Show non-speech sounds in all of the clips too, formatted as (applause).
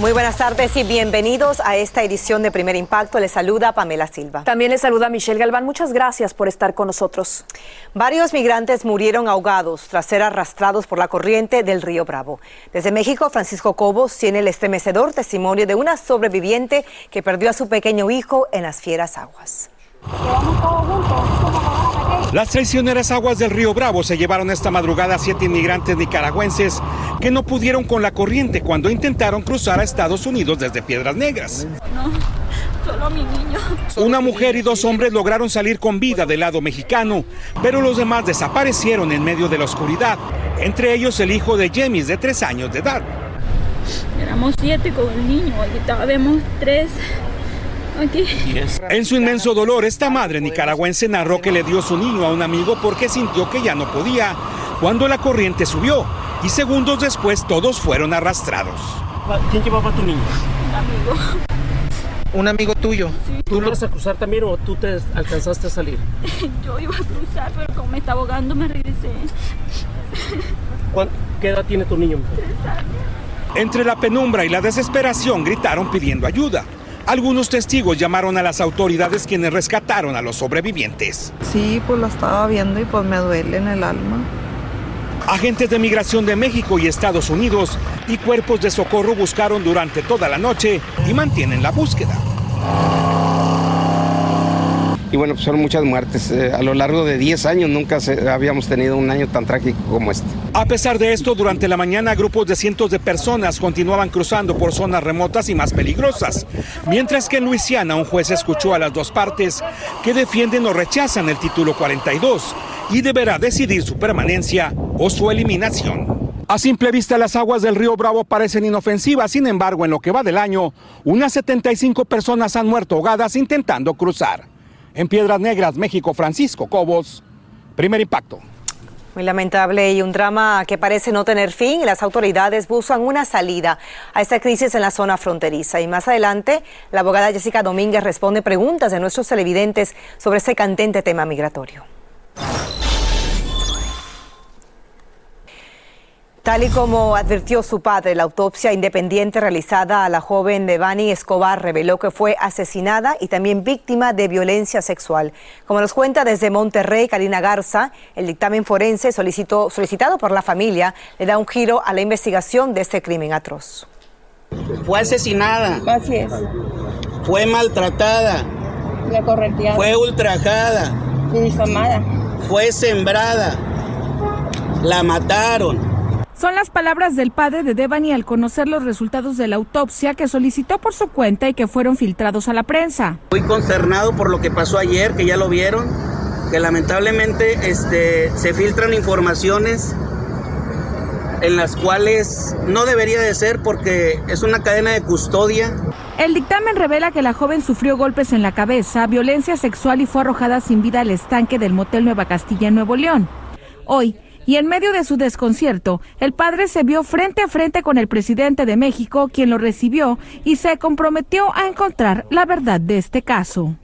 Muy buenas tardes y bienvenidos a esta edición de Primer Impacto. Les saluda Pamela Silva. También les saluda Michelle Galván. Muchas gracias por estar con nosotros. Varios migrantes murieron ahogados tras ser arrastrados por la corriente del río Bravo. Desde México, Francisco Cobos tiene el estremecedor testimonio de una sobreviviente que perdió a su pequeño hijo en las fieras aguas. Las traicioneras aguas del río Bravo se llevaron esta madrugada a siete inmigrantes nicaragüenses que no pudieron con la corriente cuando intentaron cruzar a Estados Unidos desde Piedras Negras. No, solo mi niño. Una mujer y dos hombres lograron salir con vida del lado mexicano, pero los demás desaparecieron en medio de la oscuridad, entre ellos el hijo de Jemis de tres años de edad. Éramos siete con el niño, estábamos tres. En su inmenso dolor, esta madre nicaragüense narró que le dio su niño a un amigo porque sintió que ya no podía cuando la corriente subió y segundos después todos fueron arrastrados. ¿Quién llevaba a tu niño? Un amigo. ¿Un amigo tuyo? Sí. ¿Tú lo vas a cruzar también o tú te alcanzaste a salir? (laughs) Yo iba a cruzar, pero como me estaba ahogando me regresé. ¿Qué edad tiene tu niño? Tres años. Entre la penumbra y la desesperación gritaron pidiendo ayuda. Algunos testigos llamaron a las autoridades quienes rescataron a los sobrevivientes. Sí, pues la estaba viendo y pues me duele en el alma. Agentes de migración de México y Estados Unidos y cuerpos de socorro buscaron durante toda la noche y mantienen la búsqueda. Y bueno, pues son muchas muertes. Eh, a lo largo de 10 años nunca se, habíamos tenido un año tan trágico como este. A pesar de esto, durante la mañana grupos de cientos de personas continuaban cruzando por zonas remotas y más peligrosas, mientras que en Luisiana un juez escuchó a las dos partes que defienden o rechazan el título 42 y deberá decidir su permanencia o su eliminación. A simple vista las aguas del río Bravo parecen inofensivas, sin embargo en lo que va del año, unas 75 personas han muerto ahogadas intentando cruzar. En Piedras Negras, México, Francisco Cobos, primer impacto. Muy lamentable y un drama que parece no tener fin las autoridades buscan una salida a esta crisis en la zona fronteriza. Y más adelante, la abogada Jessica Domínguez responde preguntas de nuestros televidentes sobre este candente tema migratorio. Tal y como advirtió su padre, la autopsia independiente realizada a la joven Devani Escobar reveló que fue asesinada y también víctima de violencia sexual. Como nos cuenta desde Monterrey Karina Garza, el dictamen forense solicitó, solicitado por la familia le da un giro a la investigación de este crimen atroz. Fue asesinada. Así es. Fue maltratada. La correteada. Fue ultrajada. Y difamada. Fue sembrada. La mataron. Son las palabras del padre de Devani al conocer los resultados de la autopsia que solicitó por su cuenta y que fueron filtrados a la prensa. Muy consternado por lo que pasó ayer, que ya lo vieron, que lamentablemente este, se filtran informaciones en las cuales no debería de ser porque es una cadena de custodia. El dictamen revela que la joven sufrió golpes en la cabeza, violencia sexual y fue arrojada sin vida al estanque del motel Nueva Castilla en Nuevo León. Hoy, y en medio de su desconcierto, el padre se vio frente a frente con el presidente de México, quien lo recibió y se comprometió a encontrar la verdad de este caso.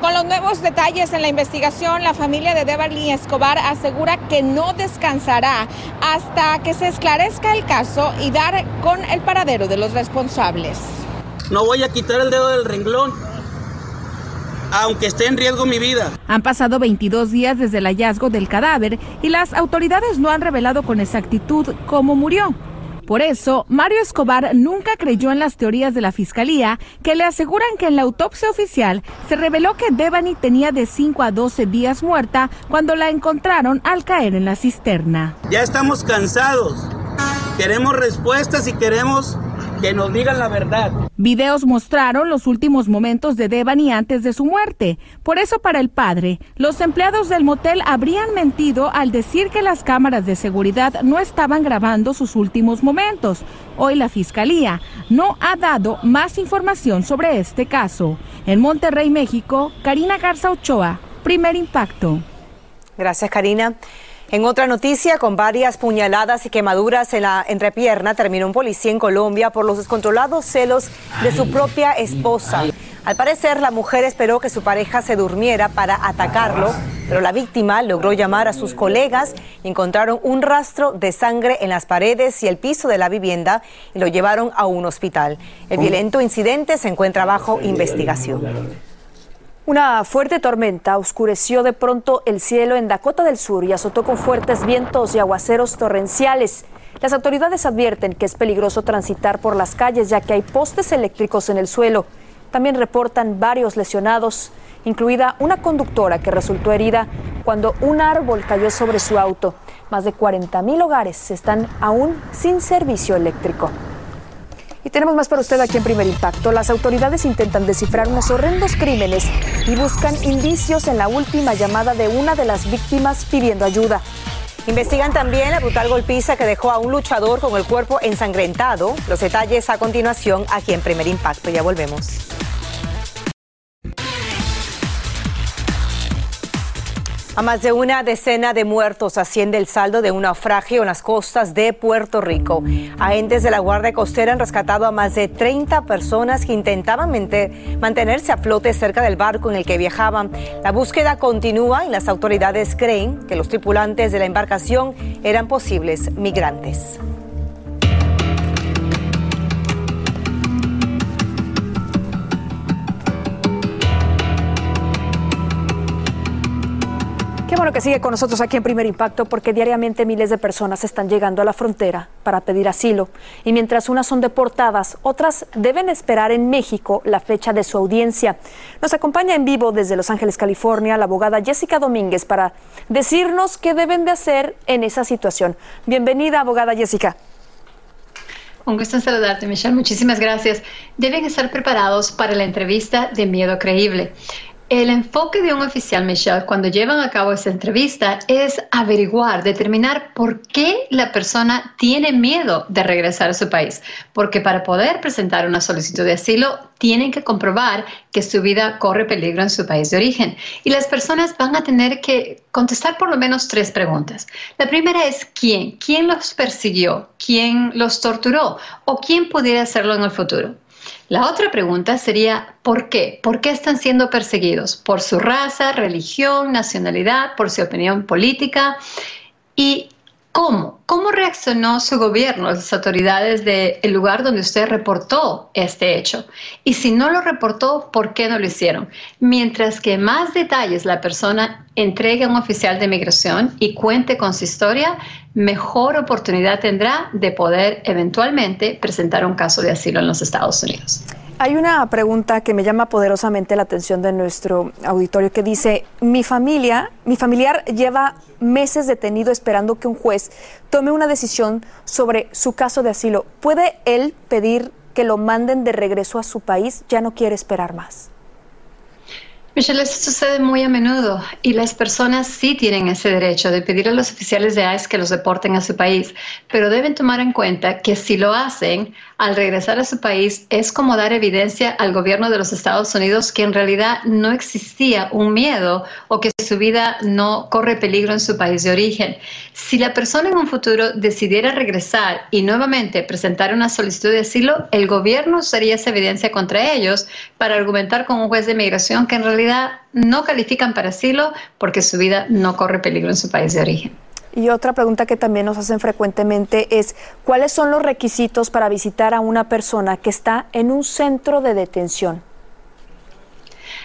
Con los nuevos detalles en la investigación, la familia de Beverly Escobar asegura que no descansará hasta que se esclarezca el caso y dar con el paradero de los responsables. No voy a quitar el dedo del renglón, aunque esté en riesgo mi vida. Han pasado 22 días desde el hallazgo del cadáver y las autoridades no han revelado con exactitud cómo murió. Por eso, Mario Escobar nunca creyó en las teorías de la fiscalía que le aseguran que en la autopsia oficial se reveló que Devani tenía de 5 a 12 días muerta cuando la encontraron al caer en la cisterna. Ya estamos cansados. Queremos respuestas y queremos que nos digan la verdad. Videos mostraron los últimos momentos de Devani antes de su muerte. Por eso, para el padre, los empleados del motel habrían mentido al decir que las cámaras de seguridad no estaban grabando sus últimos momentos. Hoy la fiscalía no ha dado más información sobre este caso. En Monterrey, México, Karina Garza Ochoa, primer impacto. Gracias, Karina. En otra noticia, con varias puñaladas y quemaduras en la entrepierna, terminó un policía en Colombia por los descontrolados celos de su propia esposa. Al parecer, la mujer esperó que su pareja se durmiera para atacarlo, pero la víctima logró llamar a sus colegas y encontraron un rastro de sangre en las paredes y el piso de la vivienda y lo llevaron a un hospital. El violento incidente se encuentra bajo investigación. Una fuerte tormenta oscureció de pronto el cielo en Dakota del Sur y azotó con fuertes vientos y aguaceros torrenciales. Las autoridades advierten que es peligroso transitar por las calles ya que hay postes eléctricos en el suelo. También reportan varios lesionados, incluida una conductora que resultó herida cuando un árbol cayó sobre su auto. Más de 40 mil hogares están aún sin servicio eléctrico. Y tenemos más para usted aquí en Primer Impacto. Las autoridades intentan descifrar unos horrendos crímenes y buscan indicios en la última llamada de una de las víctimas pidiendo ayuda. Investigan también la brutal golpiza que dejó a un luchador con el cuerpo ensangrentado. Los detalles a continuación aquí en Primer Impacto. Ya volvemos. A más de una decena de muertos asciende el saldo de un naufragio en las costas de Puerto Rico. Agentes de la Guardia Costera han rescatado a más de 30 personas que intentaban mantenerse a flote cerca del barco en el que viajaban. La búsqueda continúa y las autoridades creen que los tripulantes de la embarcación eran posibles migrantes. Qué bueno que sigue con nosotros aquí en Primer Impacto porque diariamente miles de personas están llegando a la frontera para pedir asilo y mientras unas son deportadas, otras deben esperar en México la fecha de su audiencia. Nos acompaña en vivo desde Los Ángeles, California, la abogada Jessica Domínguez para decirnos qué deben de hacer en esa situación. Bienvenida, abogada Jessica. Un gusto en saludarte, Michelle. Muchísimas gracias. Deben estar preparados para la entrevista de miedo creíble. El enfoque de un oficial, Michelle, cuando llevan a cabo esa entrevista es averiguar, determinar por qué la persona tiene miedo de regresar a su país. Porque para poder presentar una solicitud de asilo, tienen que comprobar que su vida corre peligro en su país de origen. Y las personas van a tener que contestar por lo menos tres preguntas. La primera es quién, quién los persiguió, quién los torturó o quién pudiera hacerlo en el futuro. La otra pregunta sería, ¿por qué? ¿Por qué están siendo perseguidos? ¿Por su raza, religión, nacionalidad, por su opinión política? ¿Y cómo? ¿Cómo reaccionó su gobierno, las autoridades del lugar donde usted reportó este hecho? Y si no lo reportó, ¿por qué no lo hicieron? Mientras que más detalles la persona entregue a un oficial de migración y cuente con su historia, mejor oportunidad tendrá de poder eventualmente presentar un caso de asilo en los Estados Unidos. Hay una pregunta que me llama poderosamente la atención de nuestro auditorio que dice, mi familia, mi familiar lleva meses detenido esperando que un juez tome una decisión sobre su caso de asilo. ¿Puede él pedir que lo manden de regreso a su país? Ya no quiere esperar más. Michelle, esto sucede muy a menudo y las personas sí tienen ese derecho de pedir a los oficiales de ICE que los deporten a su país, pero deben tomar en cuenta que si lo hacen, al regresar a su país es como dar evidencia al gobierno de los Estados Unidos que en realidad no existía un miedo o que su vida no corre peligro en su país de origen. Si la persona en un futuro decidiera regresar y nuevamente presentar una solicitud de asilo, el gobierno usaría esa evidencia contra ellos para argumentar con un juez de migración que en realidad no califican para asilo porque su vida no corre peligro en su país de origen. Y otra pregunta que también nos hacen frecuentemente es, ¿cuáles son los requisitos para visitar a una persona que está en un centro de detención?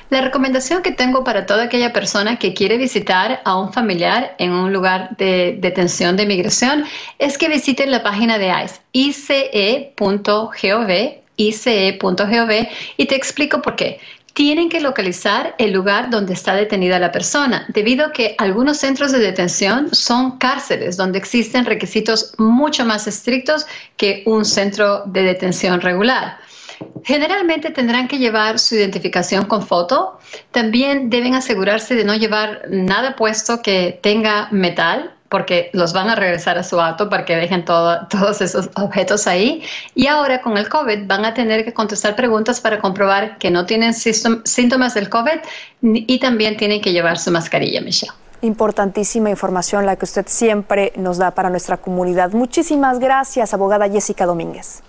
La recomendación que tengo para toda aquella persona que quiere visitar a un familiar en un lugar de detención de migración es que visiten la página de ICE, ice.gov, ice.gov, y te explico por qué tienen que localizar el lugar donde está detenida la persona, debido a que algunos centros de detención son cárceles donde existen requisitos mucho más estrictos que un centro de detención regular. Generalmente tendrán que llevar su identificación con foto. También deben asegurarse de no llevar nada puesto que tenga metal, porque los van a regresar a su auto para que dejen todos esos objetos ahí. Y ahora con el COVID van a tener que contestar preguntas para comprobar que no tienen síntomas del COVID y también tienen que llevar su mascarilla, Michelle. Importantísima información la que usted siempre nos da para nuestra comunidad. Muchísimas gracias, abogada Jessica Domínguez.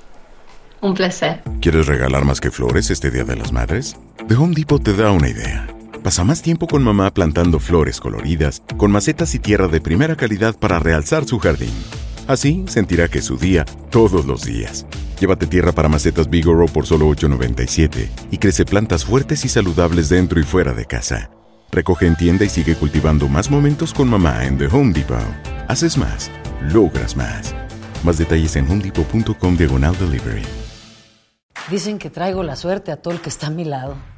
Un placer. ¿Quieres regalar más que flores este Día de las Madres? The Home Depot te da una idea. Pasa más tiempo con mamá plantando flores coloridas, con macetas y tierra de primera calidad para realzar su jardín. Así sentirá que es su día todos los días. Llévate tierra para macetas Bigoro por solo $8.97 y crece plantas fuertes y saludables dentro y fuera de casa. Recoge en tienda y sigue cultivando más momentos con mamá en The Home Depot. Haces más, logras más. Más detalles en homedepot.com diagonal delivery. Dicen que traigo la suerte a todo el que está a mi lado.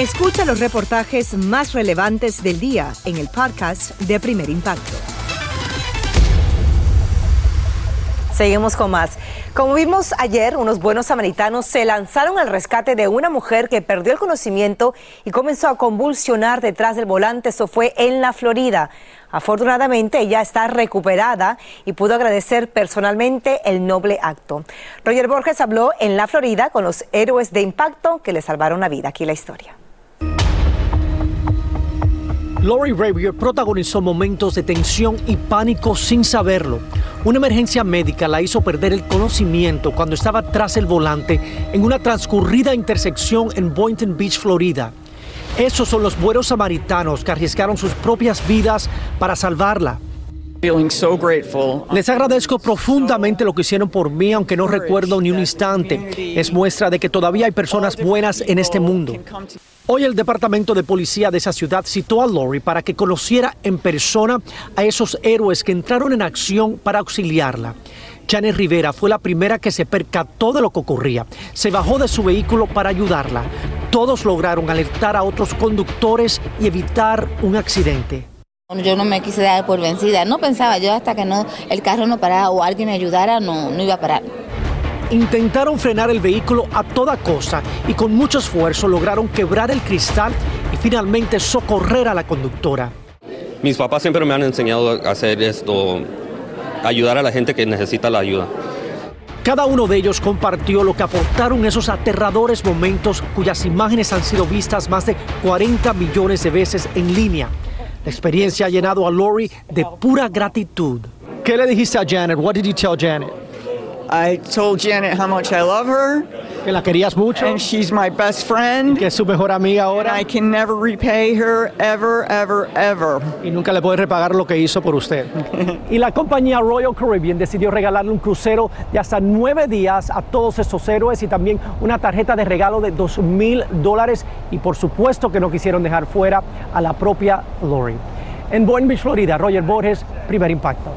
Escucha los reportajes más relevantes del día en el podcast de Primer Impacto. Seguimos con más. Como vimos ayer, unos buenos samaritanos se lanzaron al rescate de una mujer que perdió el conocimiento y comenzó a convulsionar detrás del volante. Eso fue en la Florida. Afortunadamente, ella está recuperada y pudo agradecer personalmente el noble acto. Roger Borges habló en la Florida con los héroes de impacto que le salvaron la vida. Aquí la historia. Lori Ravier protagonizó momentos de tensión y pánico sin saberlo. Una emergencia médica la hizo perder el conocimiento cuando estaba tras el volante en una transcurrida intersección en Boynton Beach, Florida. Esos son los buenos samaritanos que arriesgaron sus propias vidas para salvarla. Les agradezco profundamente lo que hicieron por mí, aunque no recuerdo ni un instante. Es muestra de que todavía hay personas buenas en este mundo. Hoy el departamento de policía de esa ciudad citó a Lori para que conociera en persona a esos héroes que entraron en acción para auxiliarla. Janet Rivera fue la primera que se percató de lo que ocurría. Se bajó de su vehículo para ayudarla. Todos lograron alertar a otros conductores y evitar un accidente. Yo no me quise dar por vencida, no pensaba yo hasta que no el carro no parara o alguien me ayudara, no, no iba a parar. Intentaron frenar el vehículo a toda cosa y con mucho esfuerzo lograron quebrar el cristal y finalmente socorrer a la conductora. Mis papás siempre me han enseñado a hacer esto, ayudar a la gente que necesita la ayuda. Cada uno de ellos compartió lo que aportaron esos aterradores momentos cuyas imágenes han sido vistas más de 40 millones de veces en línea. La experiencia ha llenado a Lori de pura gratitud. ¿Qué le dijiste a Janet? What did you tell Janet? I told Janet how much I love her. Que la querías mucho. And she's my best friend. Que es su mejor amiga ahora. I can never repay her ever, ever, ever. Y nunca le puede repagar lo que hizo por usted. (laughs) y la compañía Royal Caribbean decidió regalarle un crucero de hasta nueve días a todos estos héroes y también una tarjeta de regalo de dos mil dólares. Y por supuesto que no quisieron dejar fuera a la propia Lori. En Boynton Beach, Florida, Roger Borges, primer impacto.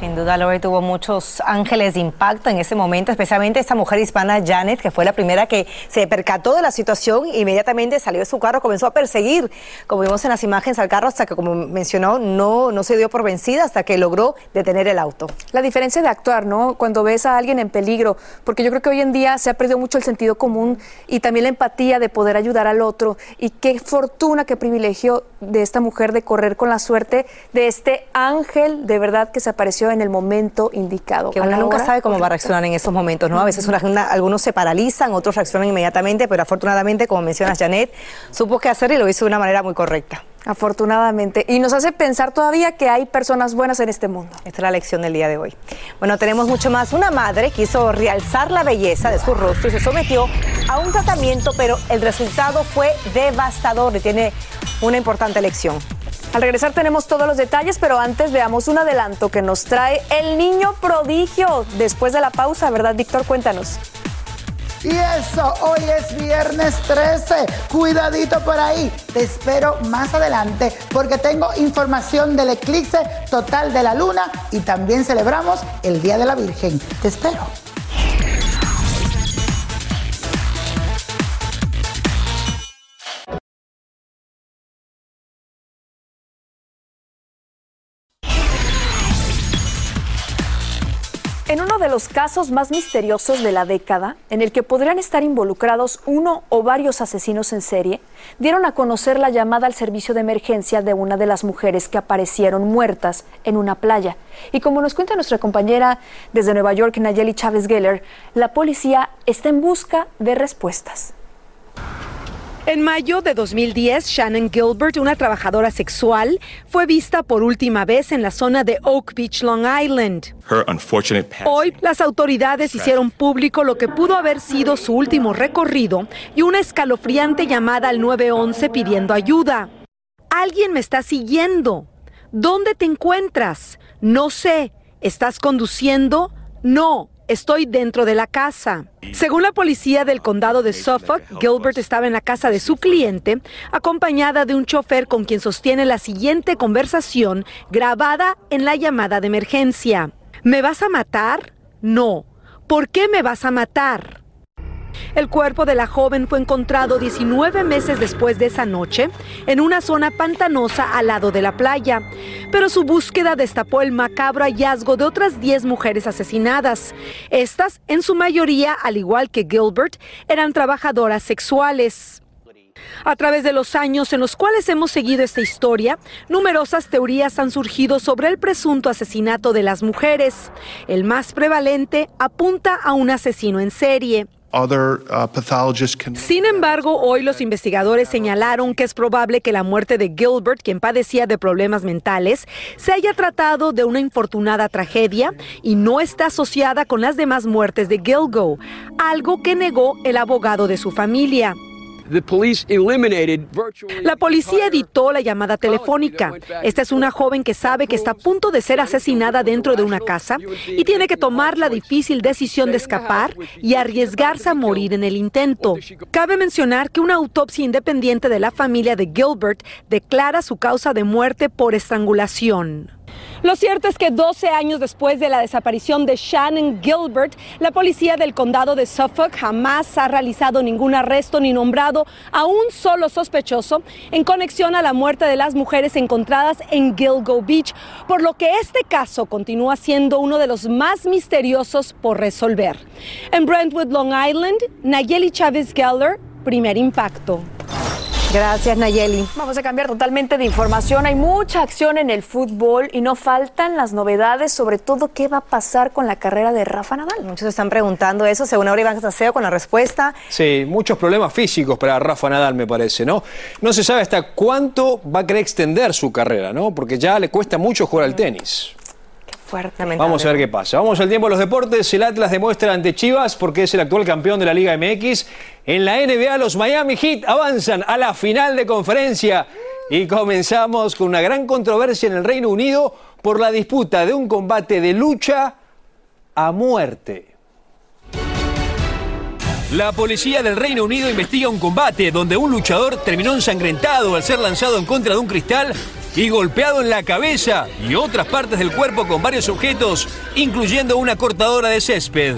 Sin duda, Lori tuvo muchos ángeles de impacto en ese momento, especialmente esta mujer hispana, Janet, que fue la primera que se percató de la situación e inmediatamente salió de su carro, comenzó a perseguir, como vimos en las imágenes, al carro hasta que, como mencionó, no, no se dio por vencida hasta que logró detener el auto. La diferencia de actuar, ¿no? Cuando ves a alguien en peligro, porque yo creo que hoy en día se ha perdido mucho el sentido común y también la empatía de poder ayudar al otro. Y qué fortuna, qué privilegio de esta mujer de correr con la suerte de este ángel de verdad que se apareció en el momento indicado. Que uno nunca sabe cómo va a reaccionar en esos momentos, ¿no? A veces algunos se paralizan, otros reaccionan inmediatamente, pero afortunadamente, como mencionas Janet, supo qué hacer y lo hizo de una manera muy correcta. Afortunadamente. Y nos hace pensar todavía que hay personas buenas en este mundo. Esta es la lección del día de hoy. Bueno, tenemos mucho más. Una madre quiso realzar la belleza de su rostro y se sometió a un tratamiento, pero el resultado fue devastador y tiene una importante lección. Al regresar tenemos todos los detalles, pero antes veamos un adelanto que nos trae el niño prodigio después de la pausa, ¿verdad, Víctor? Cuéntanos. Y eso, hoy es viernes 13. Cuidadito por ahí. Te espero más adelante porque tengo información del eclipse total de la luna y también celebramos el Día de la Virgen. Te espero. En uno de los casos más misteriosos de la década, en el que podrían estar involucrados uno o varios asesinos en serie, dieron a conocer la llamada al servicio de emergencia de una de las mujeres que aparecieron muertas en una playa. Y como nos cuenta nuestra compañera desde Nueva York, Nayeli Chávez Geller, la policía está en busca de respuestas. En mayo de 2010, Shannon Gilbert, una trabajadora sexual, fue vista por última vez en la zona de Oak Beach, Long Island. Hoy, las autoridades hicieron público lo que pudo haber sido su último recorrido y una escalofriante llamada al 911 pidiendo ayuda. Alguien me está siguiendo. ¿Dónde te encuentras? No sé. ¿Estás conduciendo? No estoy dentro de la casa. Según la policía del condado de Suffolk, Gilbert estaba en la casa de su cliente, acompañada de un chofer con quien sostiene la siguiente conversación grabada en la llamada de emergencia. ¿Me vas a matar? No. ¿Por qué me vas a matar? El cuerpo de la joven fue encontrado 19 meses después de esa noche en una zona pantanosa al lado de la playa, pero su búsqueda destapó el macabro hallazgo de otras 10 mujeres asesinadas. Estas, en su mayoría, al igual que Gilbert, eran trabajadoras sexuales. A través de los años en los cuales hemos seguido esta historia, numerosas teorías han surgido sobre el presunto asesinato de las mujeres. El más prevalente apunta a un asesino en serie. Uh, Sin embargo, hoy los investigadores señalaron que es probable que la muerte de Gilbert, quien padecía de problemas mentales, se haya tratado de una infortunada tragedia y no está asociada con las demás muertes de Gilgo, algo que negó el abogado de su familia. La policía editó la llamada telefónica. Esta es una joven que sabe que está a punto de ser asesinada dentro de una casa y tiene que tomar la difícil decisión de escapar y arriesgarse a morir en el intento. Cabe mencionar que una autopsia independiente de la familia de Gilbert declara su causa de muerte por estrangulación. Lo cierto es que 12 años después de la desaparición de Shannon Gilbert, la policía del condado de Suffolk jamás ha realizado ningún arresto ni nombrado a un solo sospechoso en conexión a la muerte de las mujeres encontradas en Gilgo Beach, por lo que este caso continúa siendo uno de los más misteriosos por resolver. En Brentwood, Long Island, Nayeli Chávez Geller, primer impacto. Gracias, Nayeli. Vamos a cambiar totalmente de información. Hay mucha acción en el fútbol y no faltan las novedades, sobre todo qué va a pasar con la carrera de Rafa Nadal. Muchos están preguntando eso, según ahora Iván Saseo con la respuesta. Sí, muchos problemas físicos para Rafa Nadal, me parece, ¿no? No se sabe hasta cuánto va a querer extender su carrera, ¿no? Porque ya le cuesta mucho jugar al tenis. Vamos a ver qué pasa. Vamos al tiempo de los deportes. El Atlas demuestra ante Chivas porque es el actual campeón de la Liga MX. En la NBA los Miami Heat avanzan a la final de conferencia. Y comenzamos con una gran controversia en el Reino Unido por la disputa de un combate de lucha a muerte. La policía del Reino Unido investiga un combate donde un luchador terminó ensangrentado al ser lanzado en contra de un cristal y golpeado en la cabeza y otras partes del cuerpo con varios objetos, incluyendo una cortadora de césped.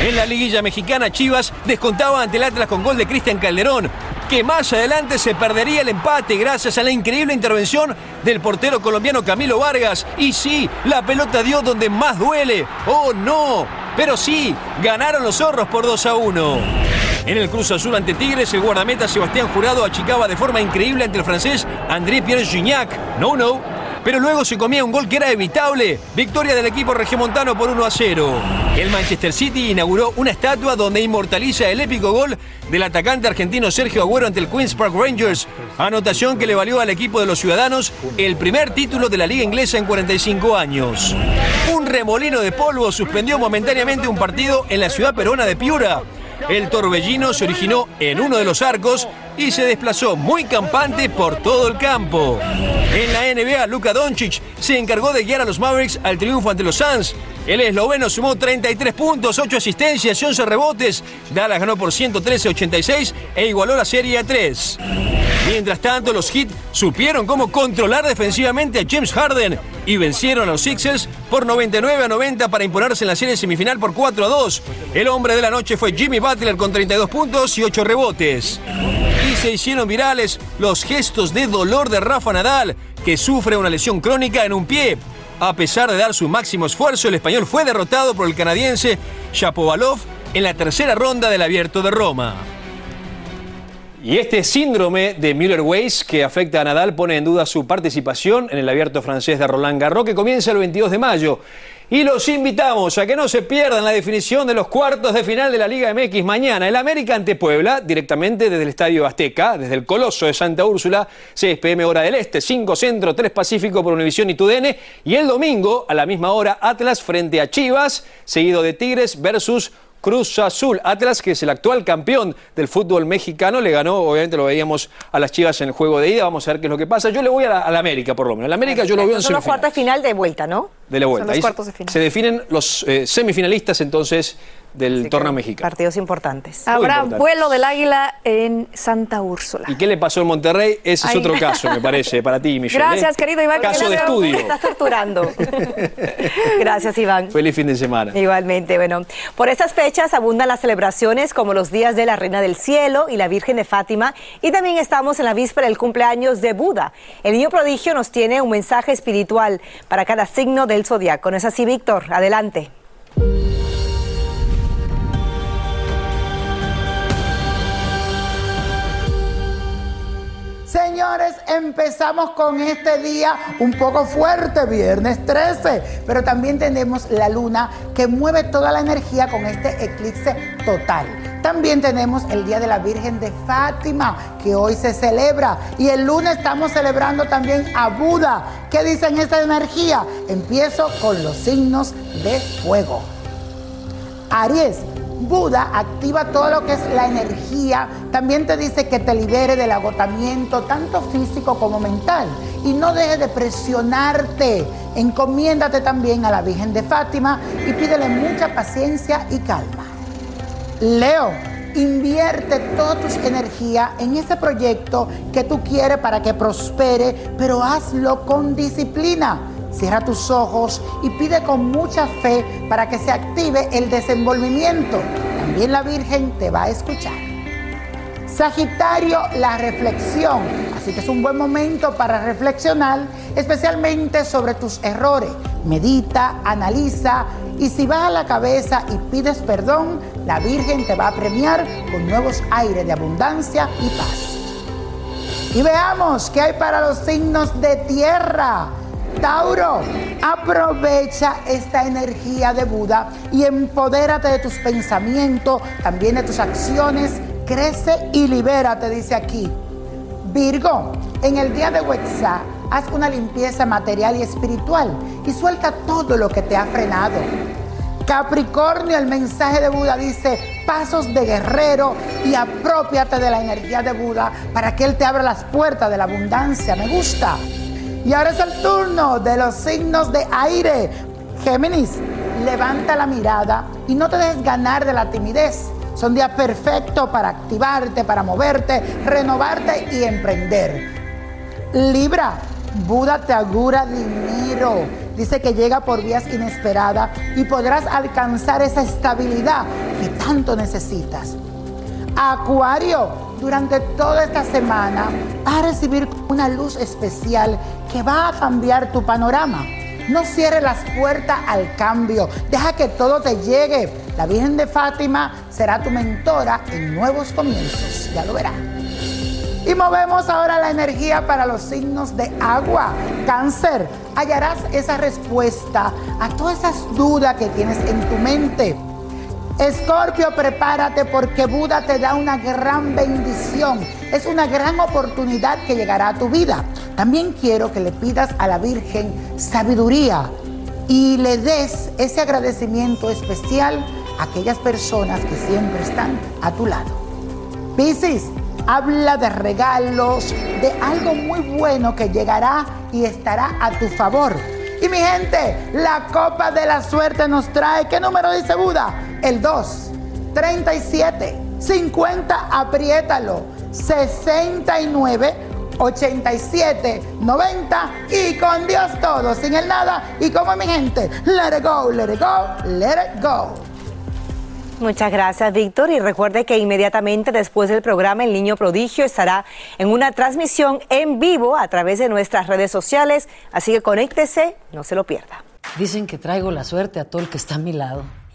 En la liguilla mexicana, Chivas descontaba ante el Atlas con gol de Cristian Calderón, que más adelante se perdería el empate gracias a la increíble intervención del portero colombiano Camilo Vargas. Y sí, la pelota dio donde más duele. ¡Oh no! Pero sí, ganaron los zorros por 2 a 1. En el Cruz Azul ante Tigres, el guardameta Sebastián Jurado achicaba de forma increíble ante el francés André Pierre Gignac. No, no. Pero luego se comía un gol que era evitable. Victoria del equipo regiomontano por 1 a 0. El Manchester City inauguró una estatua donde inmortaliza el épico gol del atacante argentino Sergio Agüero ante el Queen's Park Rangers. Anotación que le valió al equipo de los ciudadanos el primer título de la liga inglesa en 45 años. Un remolino de polvo suspendió momentáneamente un partido en la ciudad peruana de Piura. El torbellino se originó en uno de los arcos y se desplazó muy campante por todo el campo. En la NBA, Luka Doncic se encargó de guiar a los Mavericks al triunfo ante los Suns. El esloveno sumó 33 puntos, 8 asistencias y 11 rebotes. Dallas ganó por 113-86 e igualó la serie a 3. Mientras tanto, los Heat supieron cómo controlar defensivamente a James Harden y vencieron a los Sixers por 99 a 90 para imponerse en la serie semifinal por 4 a 2. El hombre de la noche fue Jimmy Butler con 32 puntos y 8 rebotes. Y se hicieron virales los gestos de dolor de Rafa Nadal, que sufre una lesión crónica en un pie. A pesar de dar su máximo esfuerzo, el español fue derrotado por el canadiense Shapovalov en la tercera ronda del Abierto de Roma. Y este síndrome de Müller-Weiss que afecta a Nadal pone en duda su participación en el abierto francés de Roland Garros que comienza el 22 de mayo. Y los invitamos a que no se pierdan la definición de los cuartos de final de la Liga MX mañana. El América ante Puebla, directamente desde el Estadio Azteca, desde el Coloso de Santa Úrsula, 6 pm hora del Este, 5 Centro, 3 Pacífico por Univisión y TUDN. Y el domingo, a la misma hora, Atlas frente a Chivas, seguido de Tigres versus Cruz Azul. Atlas, que es el actual campeón del fútbol mexicano, le ganó, obviamente lo veíamos a las Chivas en el juego de ida. Vamos a ver qué es lo que pasa. Yo le voy a la, América, por lo menos. La América yo lo veo en Son los cuartos de final de vuelta, ¿no? De la vuelta. Se definen los eh, semifinalistas entonces del torneo mexicano. Partidos importantes. Habrá vuelo del águila en Santa Úrsula. ¿Y qué le pasó en Monterrey? Ese es otro caso, me parece, para ti, Michelle. Gracias, ¿eh? querido Iván. Caso de estudio. estás torturando. (laughs) Gracias, Iván. Feliz fin de semana. Igualmente, bueno. Por estas fechas abundan las celebraciones como los días de la Reina del Cielo y la Virgen de Fátima. Y también estamos en la víspera del cumpleaños de Buda. El niño prodigio nos tiene un mensaje espiritual para cada signo del zodiaco. ¿No es así, Víctor? Adelante. Señores, empezamos con este día un poco fuerte, viernes 13, pero también tenemos la luna que mueve toda la energía con este eclipse total. También tenemos el Día de la Virgen de Fátima, que hoy se celebra. Y el lunes estamos celebrando también a Buda. ¿Qué dicen esta energía? Empiezo con los signos de fuego. Aries, Buda activa todo lo que es la energía. También te dice que te libere del agotamiento, tanto físico como mental. Y no dejes de presionarte. Encomiéndate también a la Virgen de Fátima y pídele mucha paciencia y calma. Leo, invierte toda tu energía en ese proyecto que tú quieres para que prospere, pero hazlo con disciplina Cierra tus ojos y pide con mucha fe para que se active el desenvolvimiento. También la Virgen te va a escuchar. Sagitario, la reflexión. Así que es un buen momento para reflexionar, especialmente sobre tus errores. Medita, analiza y si vas a la cabeza y pides perdón, la Virgen te va a premiar con nuevos aires de abundancia y paz. Y veamos qué hay para los signos de tierra. Tauro, aprovecha esta energía de Buda y empodérate de tus pensamientos, también de tus acciones. Crece y libérate, dice aquí. Virgo, en el día de Huetzá, haz una limpieza material y espiritual y suelta todo lo que te ha frenado. Capricornio, el mensaje de Buda dice, pasos de guerrero y apropiate de la energía de Buda para que Él te abra las puertas de la abundancia. Me gusta. Y ahora es el turno de los signos de aire. Géminis, levanta la mirada y no te dejes ganar de la timidez. Son días perfectos para activarte, para moverte, renovarte y emprender. Libra, Buda te augura dinero. Dice que llega por vías inesperadas y podrás alcanzar esa estabilidad que tanto necesitas. Acuario, durante toda esta semana vas a recibir una luz especial que va a cambiar tu panorama. No cierres las puertas al cambio. Deja que todo te llegue. La Virgen de Fátima será tu mentora en nuevos comienzos. Ya lo verás. Y movemos ahora la energía para los signos de agua. Cáncer, hallarás esa respuesta a todas esas dudas que tienes en tu mente. Escorpio, prepárate porque Buda te da una gran bendición. Es una gran oportunidad que llegará a tu vida. También quiero que le pidas a la Virgen sabiduría y le des ese agradecimiento especial a aquellas personas que siempre están a tu lado. Piscis, habla de regalos, de algo muy bueno que llegará y estará a tu favor. Y mi gente, la copa de la suerte nos trae, ¿qué número dice Buda? El 2, 37, 50, apriétalo, 69, 87, 90 y con Dios todo, sin el nada y como mi gente, let it go, let it go, let it go. Muchas gracias, Víctor. Y recuerde que inmediatamente después del programa El Niño Prodigio estará en una transmisión en vivo a través de nuestras redes sociales. Así que conéctese, no se lo pierda. Dicen que traigo la suerte a todo el que está a mi lado.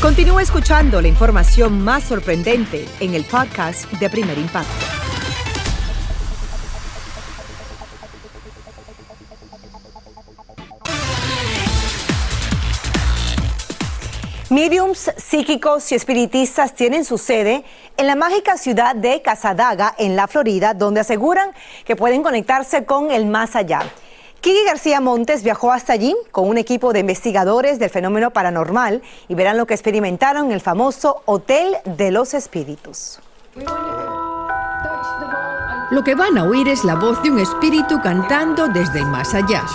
Continúa escuchando la información más sorprendente en el podcast de Primer Impacto. Mediums psíquicos y espiritistas tienen su sede en la mágica ciudad de Casadaga, en la Florida, donde aseguran que pueden conectarse con el más allá. Kiki García Montes viajó hasta allí con un equipo de investigadores del fenómeno paranormal y verán lo que experimentaron en el famoso Hotel de los Espíritus. Lo que van a oír es la voz de un espíritu cantando desde el más allá.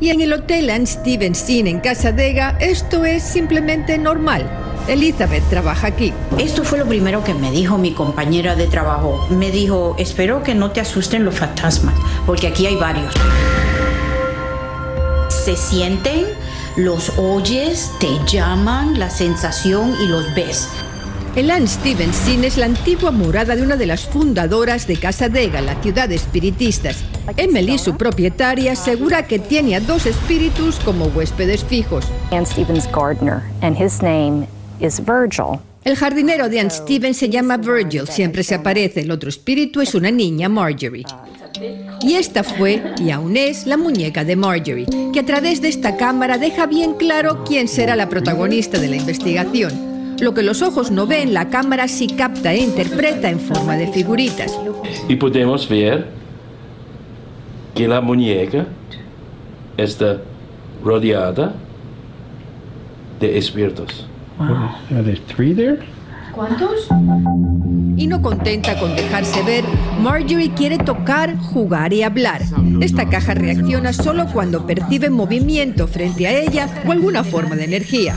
Y en el Hotel Ann Stevens Inn en Casadega, esto es simplemente normal. Elizabeth trabaja aquí. Esto fue lo primero que me dijo mi compañera de trabajo. Me dijo, espero que no te asusten los fantasmas, porque aquí hay varios. Se sienten, los oyes, te llaman, la sensación y los ves. El Ann Stevens Inn es la antigua morada de una de las fundadoras de Casadega, la ciudad de espiritistas. Emily, su propietaria, asegura que tiene a dos espíritus como huéspedes fijos. Ann Stevens Gardner, and his name is Virgil. El jardinero de Ann Stevens se llama Virgil, siempre se aparece. El otro espíritu es una niña, Marjorie. Y esta fue, y aún es, la muñeca de Marjorie, que a través de esta cámara deja bien claro quién será la protagonista de la investigación. Lo que los ojos no ven, la cámara sí capta e interpreta en forma de figuritas. Y podemos ver que la muñeca está rodeada de espíritus. Wow. Are there three there? ¿Cuántos? Y no contenta con dejarse ver, Marjorie quiere tocar, jugar y hablar. Esta caja reacciona solo cuando percibe movimiento frente a ella o alguna forma de energía.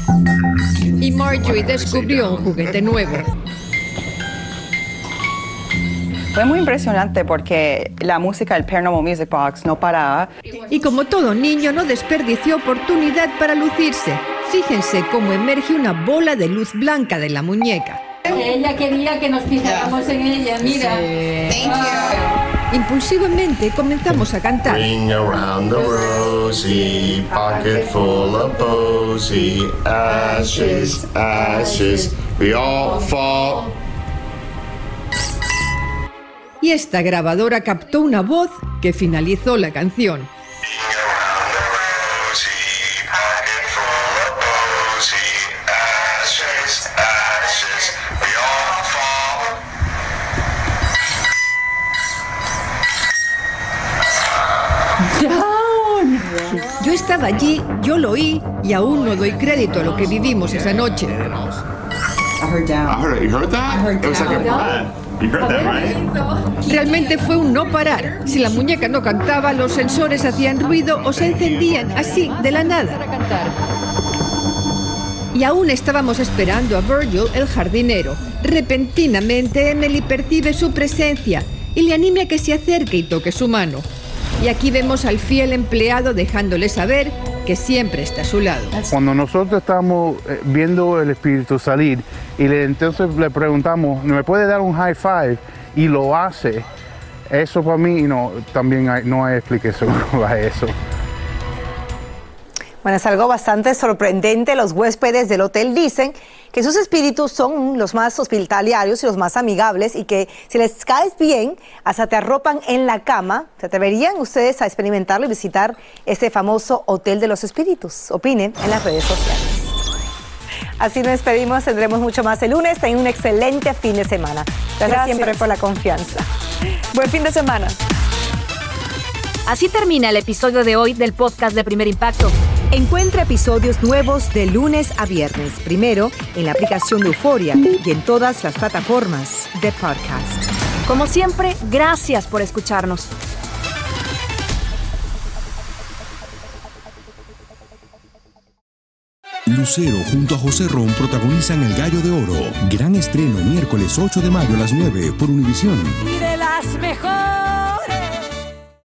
Y Marjorie descubrió un juguete nuevo. Fue muy impresionante porque la música del Paranormal Music Box no paraba. Y como todo niño, no desperdició oportunidad para lucirse. Fíjense cómo emerge una bola de luz blanca de la muñeca. Ella quería que nos fijáramos en ella, mira. Impulsivamente comenzamos a cantar. Ring around the rosy, pocket full of posy, ashes, ashes, we all fall. Y esta grabadora captó una voz que finalizó la canción. Estaba allí, yo lo oí y aún no doy crédito a lo que vivimos esa noche. Realmente fue un no parar. Si la muñeca no cantaba, los sensores hacían ruido o se encendían así, de la nada. Y aún estábamos esperando a Virgil, el jardinero. Repentinamente, Emily percibe su presencia y le anime a que se acerque y toque su mano. Y aquí vemos al fiel empleado dejándole saber que siempre está a su lado. Cuando nosotros estamos eh, viendo el espíritu salir y le, entonces le preguntamos, ¿me puede dar un high five? Y lo hace. Eso para mí no, también no hay explicación (laughs) a eso. Bueno, es algo bastante sorprendente. Los huéspedes del hotel dicen que sus espíritus son los más hospitalarios y los más amigables y que si les caes bien, hasta te arropan en la cama. ¿Se atreverían ustedes a experimentarlo y visitar este famoso Hotel de los Espíritus? Opinen en las redes sociales. Así nos despedimos, tendremos mucho más el lunes. Tengan un excelente fin de semana. Gracias, siempre por la confianza. Buen fin de semana. Así termina el episodio de hoy del podcast de Primer Impacto. Encuentra episodios nuevos de lunes a viernes, primero en la aplicación de Euforia y en todas las plataformas de podcast. Como siempre, gracias por escucharnos. Lucero junto a José Ron protagonizan El Gallo de Oro. Gran estreno miércoles 8 de mayo a las 9 por Univisión. Y de las mejores.